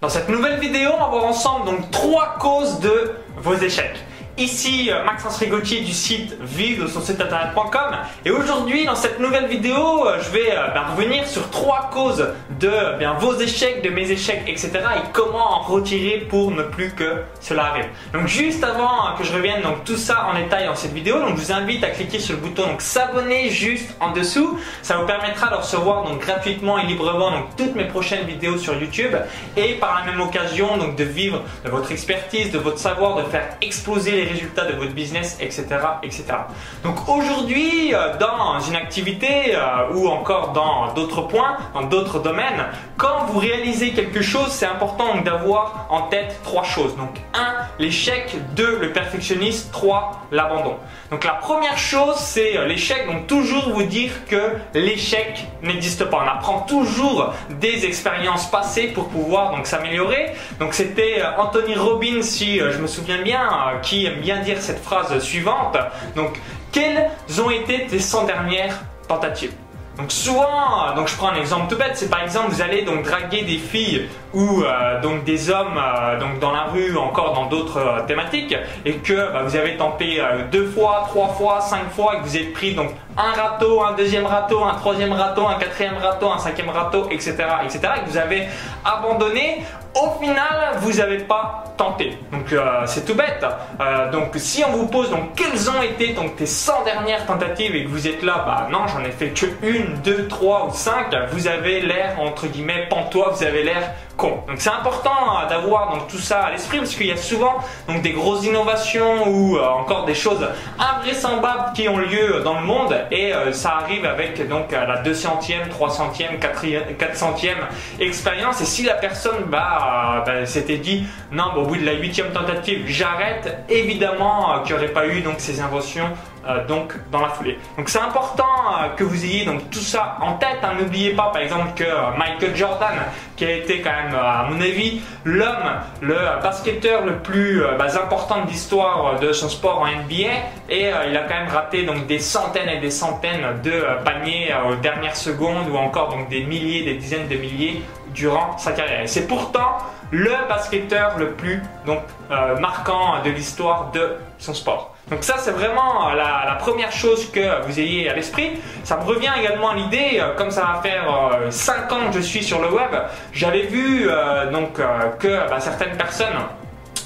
Dans cette nouvelle vidéo, on va voir ensemble donc trois causes de vos échecs. Ici euh, Maxence Rigotier du site vive son site internet.com et aujourd'hui dans cette nouvelle vidéo euh, je vais euh, ben, revenir sur trois causes de bien, vos échecs, de mes échecs etc et comment en retirer pour ne plus que cela arrive. Donc juste avant que je revienne donc tout ça en détail dans cette vidéo donc je vous invite à cliquer sur le bouton s'abonner juste en dessous. Ça vous permettra de recevoir donc gratuitement et librement donc toutes mes prochaines vidéos sur YouTube. Et par la même occasion donc de vivre de votre expertise, de votre savoir, de faire exploser les résultats de votre business, etc. etc. Donc aujourd'hui, euh, dans une activité euh, ou encore dans d'autres points, dans d'autres domaines, quand vous réalisez quelque chose, c'est important d'avoir en tête trois choses. Donc 1, l'échec, 2, le perfectionniste, 3, l'abandon. Donc la première chose, c'est euh, l'échec. Donc toujours vous dire que l'échec n'existe pas. On apprend toujours des expériences passées pour pouvoir s'améliorer. Donc c'était Anthony Robbins, si je me souviens bien, qui bien dire cette phrase suivante. Donc, quelles ont été tes 100 dernières tentatives? Donc souvent, donc je prends un exemple tout bête, c'est par exemple vous allez donc draguer des filles ou euh, donc des hommes euh, donc dans la rue, encore dans d'autres euh, thématiques, et que bah, vous avez tenté deux fois, trois fois, cinq fois, et que vous êtes pris donc un râteau, un deuxième râteau, un troisième râteau, un quatrième râteau, un cinquième râteau, etc., etc., et que vous avez abandonné, au final, vous n'avez pas tenté. Donc c'est tout bête. donc si on vous pose donc quelles ont été donc tes 100 dernières tentatives et que vous êtes là, bah non, j'en ai fait que une, deux, trois ou cinq, vous avez l'air entre guillemets pantois, vous avez l'air donc c'est important euh, d'avoir donc tout ça à l'esprit parce qu'il y a souvent donc des grosses innovations ou euh, encore des choses invraisemblables qui ont lieu dans le monde. Et euh, ça arrive avec donc la 200e, 300e, 400e expérience. Et si la personne bah, bah s'était dit non bah, au bout de la 8e tentative j'arrête évidemment qu'il n'y aurait pas eu donc ces inventions euh, donc dans la foulée. Donc c'est important euh, que vous ayez donc tout ça en tête. Hein. N'oubliez pas par exemple que euh, Michael Jordan, qui a été quand même à mon avis l'homme, le basketteur le plus bah, important de l'histoire de son sport en NBA, et il a quand même raté donc des centaines et des centaines de paniers aux dernières secondes ou encore donc des milliers, des dizaines de milliers durant sa carrière. C'est pourtant le basketteur le plus donc marquant de l'histoire de son sport. Donc ça c'est vraiment euh, la, première chose que vous ayez à l'esprit. Ça me revient également à l'idée, euh, comme ça va faire 5 euh, ans que je suis sur le web, j'avais vu donc que bah, certaines personnes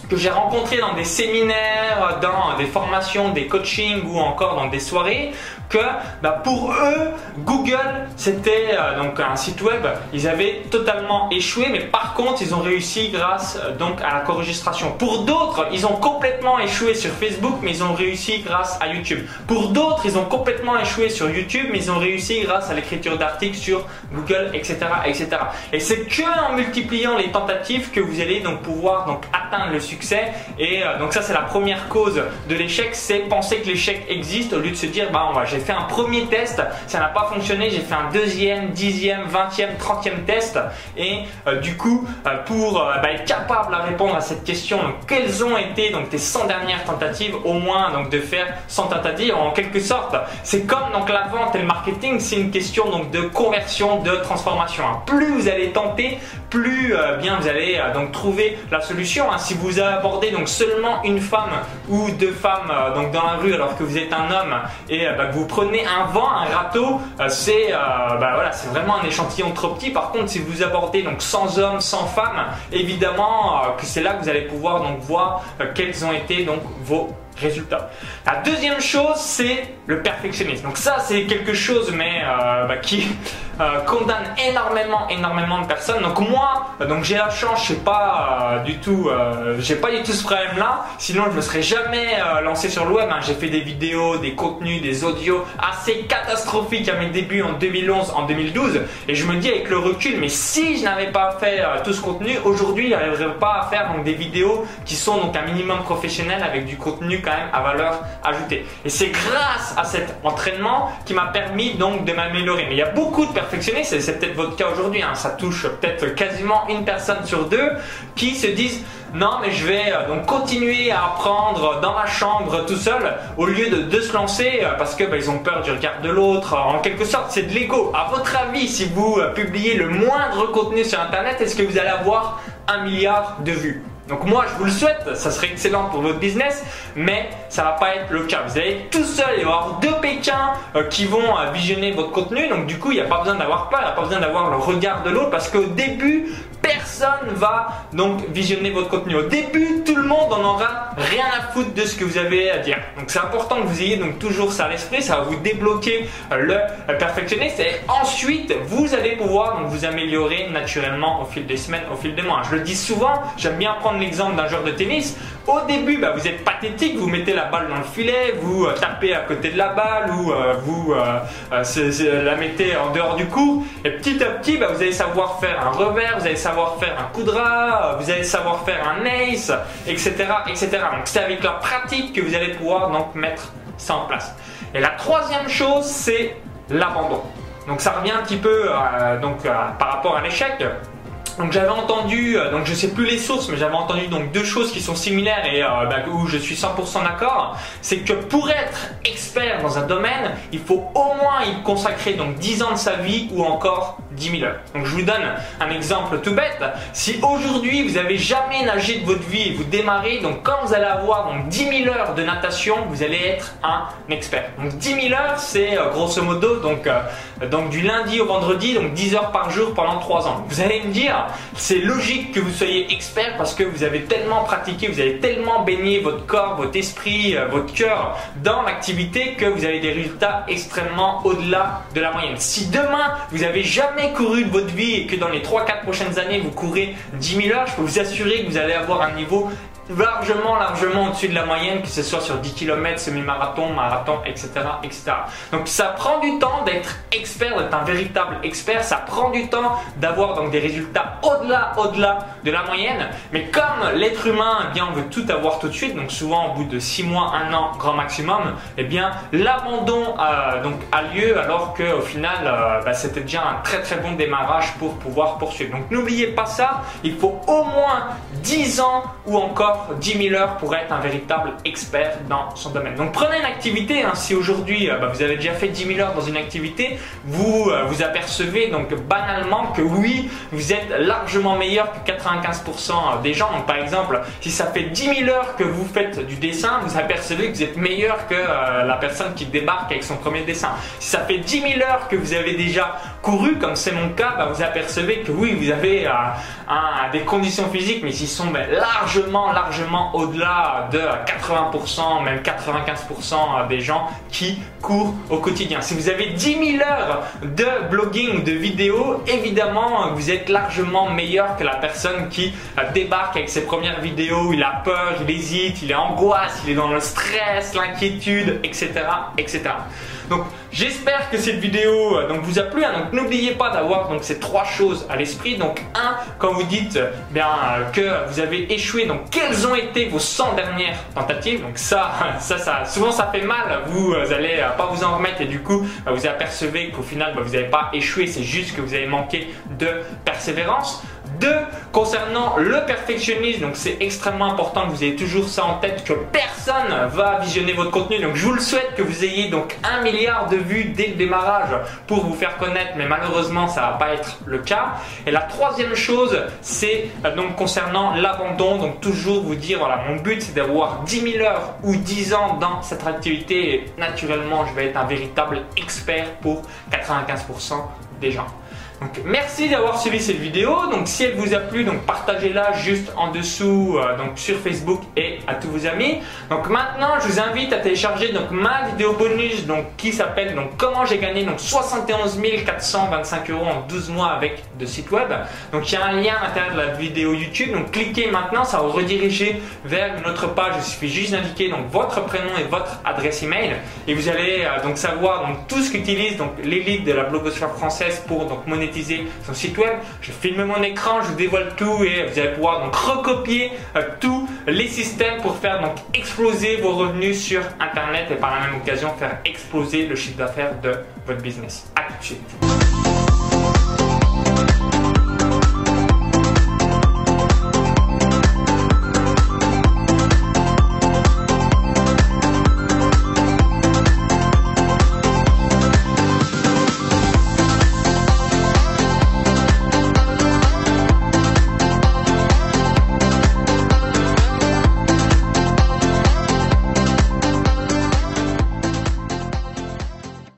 que j'ai rencontrées dans des séminaires, dans des formations, des coachings ou encore dans des soirées, que bah, pour eux, Google, c'était euh, donc un site web, ils avaient totalement échoué, mais par contre, ils ont réussi grâce euh, donc à la co-registration. Pour d'autres, ils ont complètement échoué sur Facebook, mais ils ont réussi grâce à YouTube. Pour d'autres, ils ont complètement échoué sur YouTube, mais ils ont réussi grâce à l'écriture d'articles sur Google, etc., etc. Et c'est que en multipliant les tentatives que vous allez donc pouvoir donc atteindre le succès. Et euh, donc ça, c'est la première cause de l'échec, c'est penser que l'échec existe au lieu de se dire bah j'ai fait un premier test, ça n'a pas fonctionné, j'ai fait un deuxième, dixième, vingtième, trentième test et euh, du coup euh, pour bah, être capable à répondre à cette question, quelles ont été donc tes 100 dernières tentatives, au moins donc de faire 100 tentatives en quelque sorte. C'est comme donc la vente et le marketing, c'est une question donc de conversion, de transformation. Hein. Plus vous allez tenter, plus bien vous allez donc trouver la solution. Hein. Si vous abordez donc seulement une femme ou deux femmes donc dans la rue alors que vous êtes un homme et bah, que vous prenez un vent, un râteau, euh, c'est euh, bah voilà, c'est vraiment un échantillon trop petit. Par contre, si vous abordez donc 100 hommes, 100 femmes, évidemment euh, que c'est là que vous allez pouvoir donc voir quels ont été donc vos résultats. La deuxième chose, c'est le perfectionnisme. Donc ça, c'est quelque chose, mais bah, qui euh, condamne énormément, énormément de personnes. Donc moi, euh, donc j'ai la chance, je sais pas euh, du tout, j'ai pas tout ce problème-là. Sinon, je me serais jamais lancé sur le web. Hein. J'ai fait des vidéos, des contenus, des audios assez catastrophiques à mes débuts en 2011, en 2012. Et je me dis avec le recul, mais si je n'avais pas fait tout ce contenu, aujourd'hui, je n'arriverais pas à faire des vidéos qui sont donc un minimum professionnel avec du contenu quand même à valeur ajoutée. Et c'est grâce à cet entraînement qui m'a permis donc de m'améliorer. Mais il y a beaucoup de personnes c'est peut-être votre cas aujourd'hui, hein. ça touche peut-être quasiment une personne sur deux qui se disent non mais je vais euh, donc continuer à apprendre dans ma chambre tout seul au lieu de, se lancer euh, parce que bah, ils ont peur du regard de l'autre. En quelque sorte, c'est de l'ego. À votre avis, si vous euh, publiez le moindre contenu sur internet, est-ce que vous allez avoir 1 milliard de vues? Donc moi je vous le souhaite, ça serait excellent pour votre business, mais ça va pas être le cas. Vous allez tout seul y avoir deux Pékins euh, qui vont euh, visionner votre contenu, donc du coup il n'y a pas besoin d'avoir peur, il n'y a pas besoin d'avoir le regard de l'autre parce qu'au début personne va donc visionner votre contenu. Au début, tout le monde en aura rien à foutre de ce que vous avez à dire. Donc c'est important que vous ayez donc toujours ça à l'esprit, ça va vous débloquer euh, le perfectionniste et ensuite vous allez pouvoir donc vous améliorer naturellement au fil des semaines, au fil des mois. Je le dis souvent, j'aime bien prendre l'exemple d'un joueur de tennis. Au début, bah, vous êtes pathétique, vous mettez la balle dans le filet, vous euh, tapez à côté de la balle ou euh, vous la mettez en dehors du coup et petit à petit, bah, vous allez savoir faire un revers, vous allez savoir faire un coup de vous allez savoir faire un ace, etc. etc. Donc c'est avec la pratique que vous allez pouvoir donc mettre ça en place. Et la troisième chose, c'est l'abandon. Donc ça revient un petit peu euh, donc, euh, par rapport à l'échec. Donc j'avais entendu, euh, donc je sais plus les sources, mais j'avais entendu donc deux choses qui sont similaires et euh, bah, où je suis 100% d'accord. C'est que pour être expert dans un domaine, il faut au moins y consacrer donc 10 ans de sa vie ou encore 10 000 heures. Donc je vous donne un exemple tout bête. Si aujourd'hui vous avez jamais nagé de votre vie et vous démarrez, donc quand vous allez avoir donc 10 000 heures de natation, vous allez être un expert. Donc 10 000 heures, c'est euh, grosso modo donc, donc du lundi au vendredi, donc 10 heures par jour pendant 3 ans. Vous allez me dire, c'est logique que vous soyez expert parce que vous avez tellement pratiqué, vous avez tellement baigné votre corps, votre esprit, euh, votre cœur dans l'activité que vous avez des résultats extrêmement au-delà de la moyenne. Si demain vous n'avez jamais couru de votre vie et que dans les 3-4 prochaines années vous courez 10 000 heures, je peux vous assurer que vous allez avoir un niveau largement, largement au-dessus de la moyenne, que ce soit sur 10 km, semi-marathon, marathon, etc., etc. Donc ça prend du temps d'être expert, d'être un véritable expert. Ça prend du temps d'avoir donc des résultats au-delà, au-delà de la moyenne. Mais comme l'être humain, eh bien, on veut tout avoir tout de suite. Donc souvent au bout de 6 mois, 1 an, grand maximum, eh bien, l'abandon euh, a lieu alors que au final, euh, bah, c'était déjà un très très bon démarrage pour pouvoir poursuivre. Donc n'oubliez pas ça. Il faut au moins 10 ans ou encore 10 000 heures pour être un véritable expert dans son domaine. Donc prenez une activité, hein. si aujourd'hui euh, bah, vous avez déjà fait 10 000 heures dans une activité, vous euh, vous apercevez donc banalement que oui, vous êtes largement meilleur que 95% des gens. Par exemple, si ça fait 10 000 heures que vous faites du dessin, vous apercevez que vous êtes meilleur que euh, la personne qui débarque avec son premier dessin. Si ça fait 10 000 heures que vous avez déjà couru, comme c'est mon cas, bah, vous apercevez que oui, vous avez des conditions physiques, mais qui sont largement, largement largement au-delà de 80%, même 95% des gens qui courent au quotidien. Si vous avez 10 000 heures de blogging de vidéos, évidemment, vous êtes largement meilleur que la personne qui débarque avec ses premières vidéos, il a peur, il hésite, il est angoisse, il est dans le stress, l'inquiétude, etc., etc. Donc j'espère que cette vidéo euh, donc, vous a plu. Hein. n'oubliez pas d'avoir ces trois choses à l'esprit. Donc un, quand vous dites euh, bien euh, que vous avez échoué, donc quelles ont été vos 100 dernières tentatives? Donc ça, ça, ça, souvent ça fait mal. Vous, allez pas vous en remettre et du coup vous apercevez qu'au final bah, vous n'avez pas échoué. C'est juste que vous avez manqué de persévérance. Deux, concernant le perfectionnisme, donc c'est extrêmement important que vous ayez toujours ça en tête, que personne va visionner votre contenu. Donc je vous le souhaite que vous ayez donc un milliard de vues dès le démarrage pour vous faire connaître, mais malheureusement ça va pas être le cas. Et la troisième chose, c'est euh, donc concernant l'abandon, donc toujours vous dire voilà mon but c'est d'avoir 10 000 heures ou 10 ans dans cette activité et naturellement je vais être un véritable expert pour 95% des gens. Donc, merci d'avoir suivi cette vidéo. Donc, si elle vous a plu, donc partagez-la juste en dessous euh, donc sur Facebook et à tous vos amis. Donc maintenant, je vous invite à télécharger donc ma vidéo bonus donc qui s'appelle donc comment j'ai gagné donc 71 425 euros en 12 mois avec de site web. Donc il y a un lien à l'intérieur de la vidéo YouTube. Donc cliquez maintenant, ça va vous rediriger vers une autre page. Il suffit juste d'indiquer donc votre prénom et votre adresse email et vous allez euh, donc savoir donc tout ce qu'utilise donc l'élite de la blogosphère française pour donc son site web. Je filme mon écran, je dévoile tout et vous allez pouvoir donc recopier euh, tous les systèmes pour faire donc exploser vos revenus sur internet et par la même occasion faire exploser le chiffre d'affaires de votre business. A tout de suite.